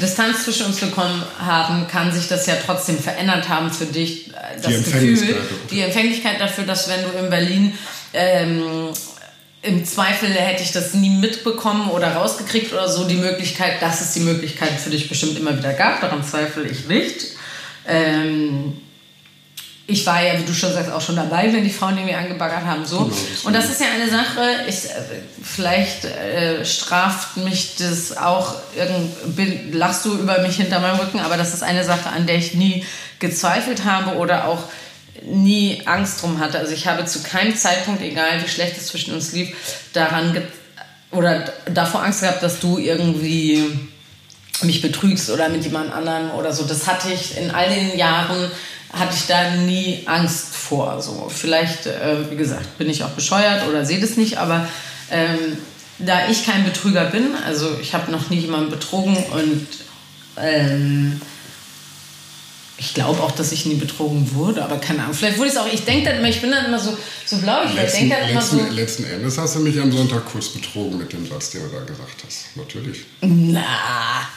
Distanz zwischen uns bekommen haben, kann sich das ja trotzdem verändert haben für dich. Äh, das die Gefühl, die Empfänglichkeit dafür, dass wenn du in Berlin ähm, im Zweifel hätte ich das nie mitbekommen oder rausgekriegt oder so. Die Möglichkeit, dass es die Möglichkeit für dich bestimmt immer wieder gab, daran zweifle ich nicht. Ähm, ich war ja, wie du schon sagst, auch schon dabei, wenn die Frauen irgendwie angebaggert haben. So. Genau, und das ist ja eine Sache, ich, äh, vielleicht äh, straft mich das auch, irgend, lachst du über mich hinter meinem Rücken, aber das ist eine Sache, an der ich nie gezweifelt habe oder auch nie Angst drum hatte. Also ich habe zu keinem Zeitpunkt, egal wie schlecht es zwischen uns lief, daran oder davor Angst gehabt, dass du irgendwie mich betrügst oder mit jemand anderem oder so. Das hatte ich in all den Jahren hatte ich da nie Angst vor. So vielleicht, äh, wie gesagt, bin ich auch bescheuert oder sehe das nicht, aber ähm, da ich kein Betrüger bin, also ich habe noch nie jemanden betrogen und ähm, ich glaube auch, dass ich nie betrogen wurde, aber keine Ahnung. Vielleicht wurde es auch. Ich denke dann immer, ich bin dann immer so, so blau. Ich letzten,
denke dann immer so. Letzten Endes hast du mich am Sonntag kurz betrogen mit dem Satz, den du da gesagt hast. Natürlich.
Na.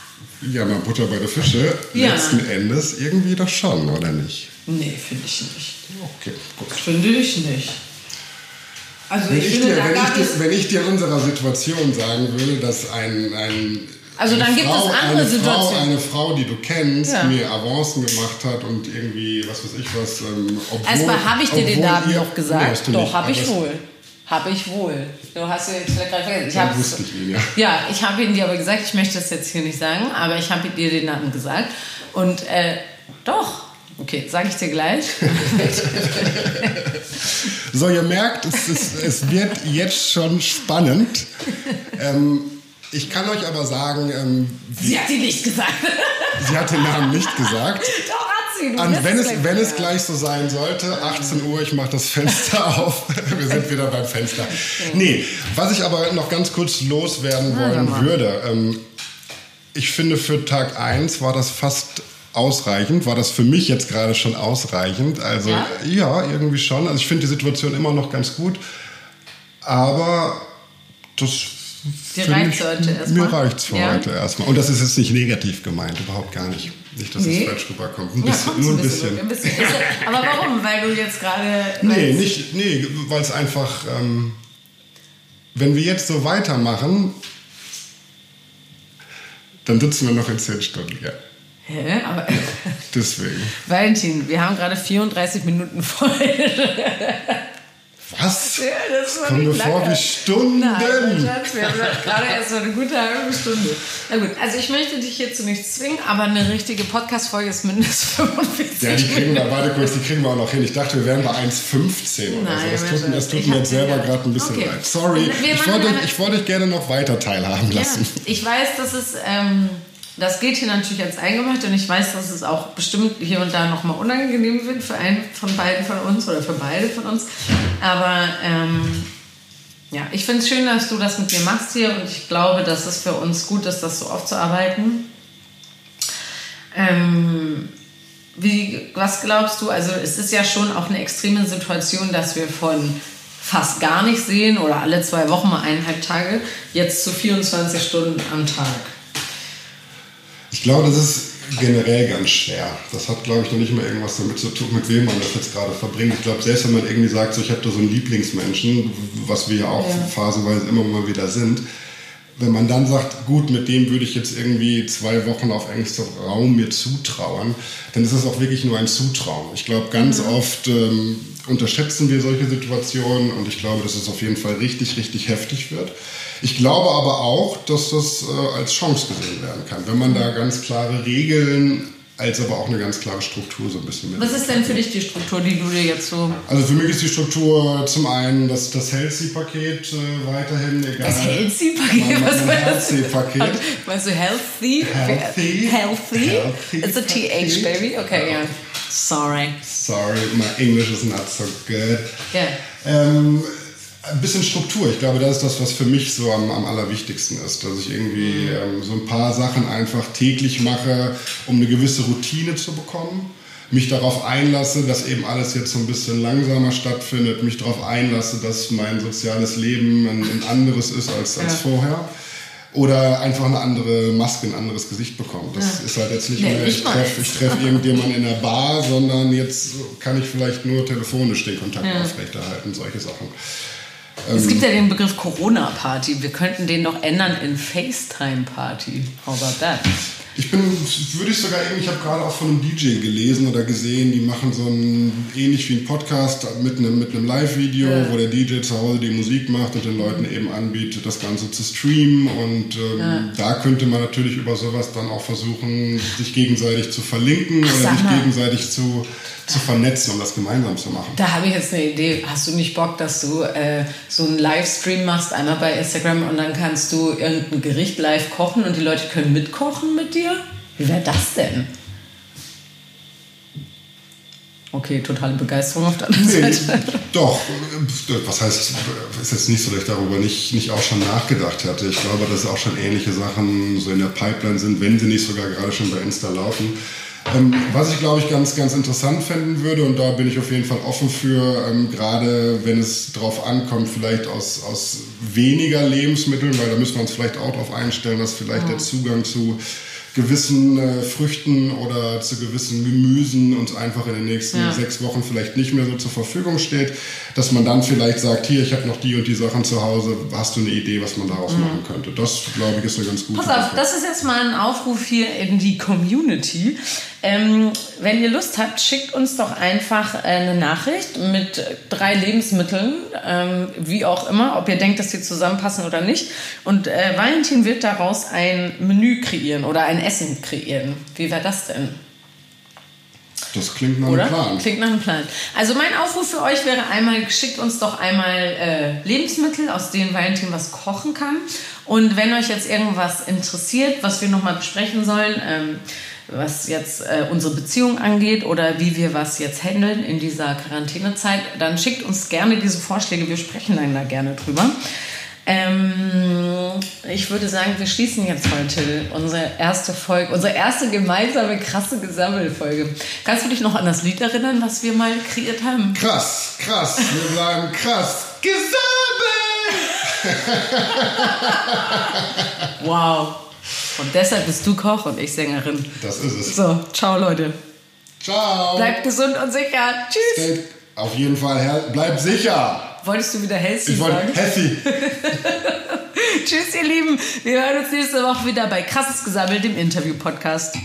Ja, mal Butter bei der Fische. Ja. Letzten Endes irgendwie doch schon, oder nicht?
Nee, finde ich nicht.
Okay, gut.
Finde ich nicht.
Also wenn ich, finde, dir, wenn, ich dir, wenn ich dir unserer Situation sagen würde, dass ein, ein
also dann gibt Frau, es andere eine Situationen.
Frau, eine Frau, die du kennst, ja. mir Avancen gemacht hat und irgendwie, was weiß ich was. Ähm,
obwohl, Erstmal habe ich dir den Namen noch gesagt. Doch, habe ich wohl. Habe ich wohl. Du hast ja jetzt vielleicht gerade vergessen. Ich habe wusste ich ihn, ja. Ja, ich habe ihn dir aber gesagt, ich möchte das jetzt hier nicht sagen, aber ich habe dir den Namen gesagt. Und äh, doch, Okay, sage ich dir gleich.
so, ihr merkt, es, ist, es wird jetzt schon spannend. Ähm, ich kann euch aber sagen. Ähm,
sie hat ihn nicht gesagt.
sie hat den Namen nicht gesagt.
Doch, hat sie.
Und wenn, es, wenn es gleich so sein sollte, 18 Uhr, ich mache das Fenster auf. Wir sind wieder beim Fenster. Okay. Nee, was ich aber noch ganz kurz loswerden wollen ja, würde. Ähm, ich finde, für Tag 1 war das fast ausreichend. War das für mich jetzt gerade schon ausreichend? Also, ja, ja irgendwie schon. Also, ich finde die Situation immer noch ganz gut. Aber das Dir reicht heute erstmal. Mir reicht es für ja? heute erstmal. Und das ist jetzt nicht negativ gemeint, überhaupt gar nicht. Nicht, dass nee. es falsch rüberkommt. Ein bisschen, ja, nur ein bisschen. Ein bisschen.
Aber warum? Weil du jetzt gerade.
Nee, nicht, nee, weil es einfach. Ähm, wenn wir jetzt so weitermachen, dann sitzen wir noch in 10 Stunden, ja.
Hä? Aber
Deswegen.
Valentin, wir haben gerade 34 Minuten voll.
Was? Ja, das, das kommt mir vor wie Stunden. Nein,
Schatz, wir haben gerade erst mal eine gute halbe Stunde. Na gut, also ich möchte dich hierzu nicht zwingen, aber eine richtige Podcast-Folge ist mindestens 45
Ja, die kriegen wir, warte kurz, die kriegen wir auch noch hin. Ich dachte, wir wären bei 1,15 oder Nein, so. Das tut, das tut mir jetzt selber gerade ein bisschen okay. leid. Sorry, ich wollte, ich wollte euch gerne noch weiter teilhaben lassen.
Ja, ich weiß, dass es... Ähm, das geht hier natürlich als eingemacht und ich weiß, dass es auch bestimmt hier und da nochmal unangenehm wird für einen von beiden von uns oder für beide von uns. Aber ähm, ja, ich finde es schön, dass du das mit mir machst hier und ich glaube, dass es für uns gut ist, das so aufzuarbeiten. Ähm, wie, was glaubst du? Also es ist ja schon auch eine extreme Situation, dass wir von fast gar nicht sehen oder alle zwei Wochen mal eineinhalb Tage jetzt zu 24 Stunden am Tag.
Ich glaube, das ist generell ganz schwer. Das hat, glaube ich, noch nicht mal irgendwas damit zu tun, mit wem man das jetzt gerade verbringt. Ich glaube, selbst wenn man irgendwie sagt, so, ich habe da so einen Lieblingsmenschen, was wir ja auch ja. phasenweise immer mal wieder sind, wenn man dann sagt, gut, mit dem würde ich jetzt irgendwie zwei Wochen auf engstem Raum mir zutrauen, dann ist das auch wirklich nur ein Zutrauen. Ich glaube, ganz mhm. oft ähm, unterschätzen wir solche Situationen und ich glaube, dass es auf jeden Fall richtig, richtig heftig wird. Ich glaube aber auch, dass das äh, als Chance gesehen werden kann, wenn man da ganz klare Regeln als aber auch eine ganz klare Struktur so ein bisschen
mit. Was ist denn für dich die Struktur, die du dir jetzt so.
Also für mich ist die Struktur zum einen das, das Healthy-Paket äh, weiterhin egal.
Das Healthy-Paket? Was
mein Healthy-Paket.
Meinst du Healthy?
Healthy.
Healthy? healthy It's a TH, baby? Okay, ja. Yeah. Sorry.
Sorry, my English is not so good.
Yeah.
Ähm, ein bisschen Struktur. Ich glaube, das ist das, was für mich so am, am allerwichtigsten ist. Dass ich irgendwie mhm. ähm, so ein paar Sachen einfach täglich mache, um eine gewisse Routine zu bekommen. Mich darauf einlasse, dass eben alles jetzt so ein bisschen langsamer stattfindet. Mich darauf einlasse, dass mein soziales Leben ein, ein anderes ist als, als ja. vorher. Oder einfach eine andere Maske, ein anderes Gesicht bekommt. Das ja. ist halt jetzt nicht nee, mehr, ich treffe treff irgendjemanden in der Bar, sondern jetzt kann ich vielleicht nur telefonisch den Kontakt ja. aufrechterhalten, solche Sachen.
Es gibt ja den Begriff Corona-Party. Wir könnten den noch ändern in FaceTime-Party. How about that?
Ich bin, würde ich sogar irgendwie, ich habe gerade auch von einem DJ gelesen oder gesehen, die machen so ein, ähnlich wie ein Podcast mit einem, mit einem Live-Video, ja. wo der DJ zu Hause die Musik macht und den Leuten eben anbietet, das Ganze zu streamen. Und ähm, ja. da könnte man natürlich über sowas dann auch versuchen, sich gegenseitig zu verlinken Ach, oder sich gegenseitig zu zu vernetzen, um das gemeinsam zu machen.
Da habe ich jetzt eine Idee. Hast du nicht Bock, dass du äh, so einen Livestream machst, einmal bei Instagram und dann kannst du irgendein Gericht live kochen und die Leute können mitkochen mit dir? Wie wäre das denn? Okay, totale Begeisterung auf der anderen nee, Seite.
Doch, was heißt, ist jetzt nicht so, dass ich darüber nicht, nicht auch schon nachgedacht hatte. Ich glaube, dass auch schon ähnliche Sachen so in der Pipeline sind, wenn sie nicht sogar gerade schon bei Insta laufen. Ähm, was ich glaube ich ganz, ganz interessant finden würde, und da bin ich auf jeden Fall offen für, ähm, gerade wenn es darauf ankommt, vielleicht aus, aus weniger Lebensmitteln, weil da müssen wir uns vielleicht auch darauf einstellen, dass vielleicht ja. der Zugang zu gewissen äh, Früchten oder zu gewissen Gemüsen uns einfach in den nächsten ja. sechs Wochen vielleicht nicht mehr so zur Verfügung steht, dass man dann vielleicht sagt, hier, ich habe noch die und die Sachen zu Hause, hast du eine Idee, was man daraus mhm. machen könnte? Das, glaube ich, ist eine ganz gute
Pass auf, das ist jetzt mal ein Aufruf hier in die Community. Ähm, wenn ihr Lust habt, schickt uns doch einfach eine Nachricht mit drei Lebensmitteln, ähm, wie auch immer, ob ihr denkt, dass die zusammenpassen oder nicht. Und äh, Valentin wird daraus ein Menü kreieren oder ein Essen kreieren. Wie wäre das denn?
Das klingt nach einem Plan.
Klingt nach einem Plan. Also mein Aufruf für euch wäre einmal, schickt uns doch einmal äh, Lebensmittel, aus denen Valentin was kochen kann. Und wenn euch jetzt irgendwas interessiert, was wir nochmal besprechen sollen, ähm, was jetzt äh, unsere Beziehung angeht oder wie wir was jetzt handeln in dieser Quarantänezeit, dann schickt uns gerne diese Vorschläge. Wir sprechen dann da gerne drüber. Ähm, ich würde sagen, wir schließen jetzt heute unsere erste Folge, unsere erste gemeinsame krasse Gesammelfolge. Kannst du dich noch an das Lied erinnern, was wir mal kreiert haben?
Krass, krass, wir bleiben krass. Gesammelt!
wow. Und deshalb bist du Koch und ich Sängerin.
Das ist es.
So, ciao Leute.
Ciao.
Bleibt gesund und sicher. Tschüss.
Stay, auf jeden Fall, bleib sicher.
Wolltest du wieder Hessi
Ich
sagen?
wollte Hessi.
Tschüss, ihr Lieben. Wir hören uns nächste Woche wieder bei Krasses Gesammelt, dem Interview-Podcast.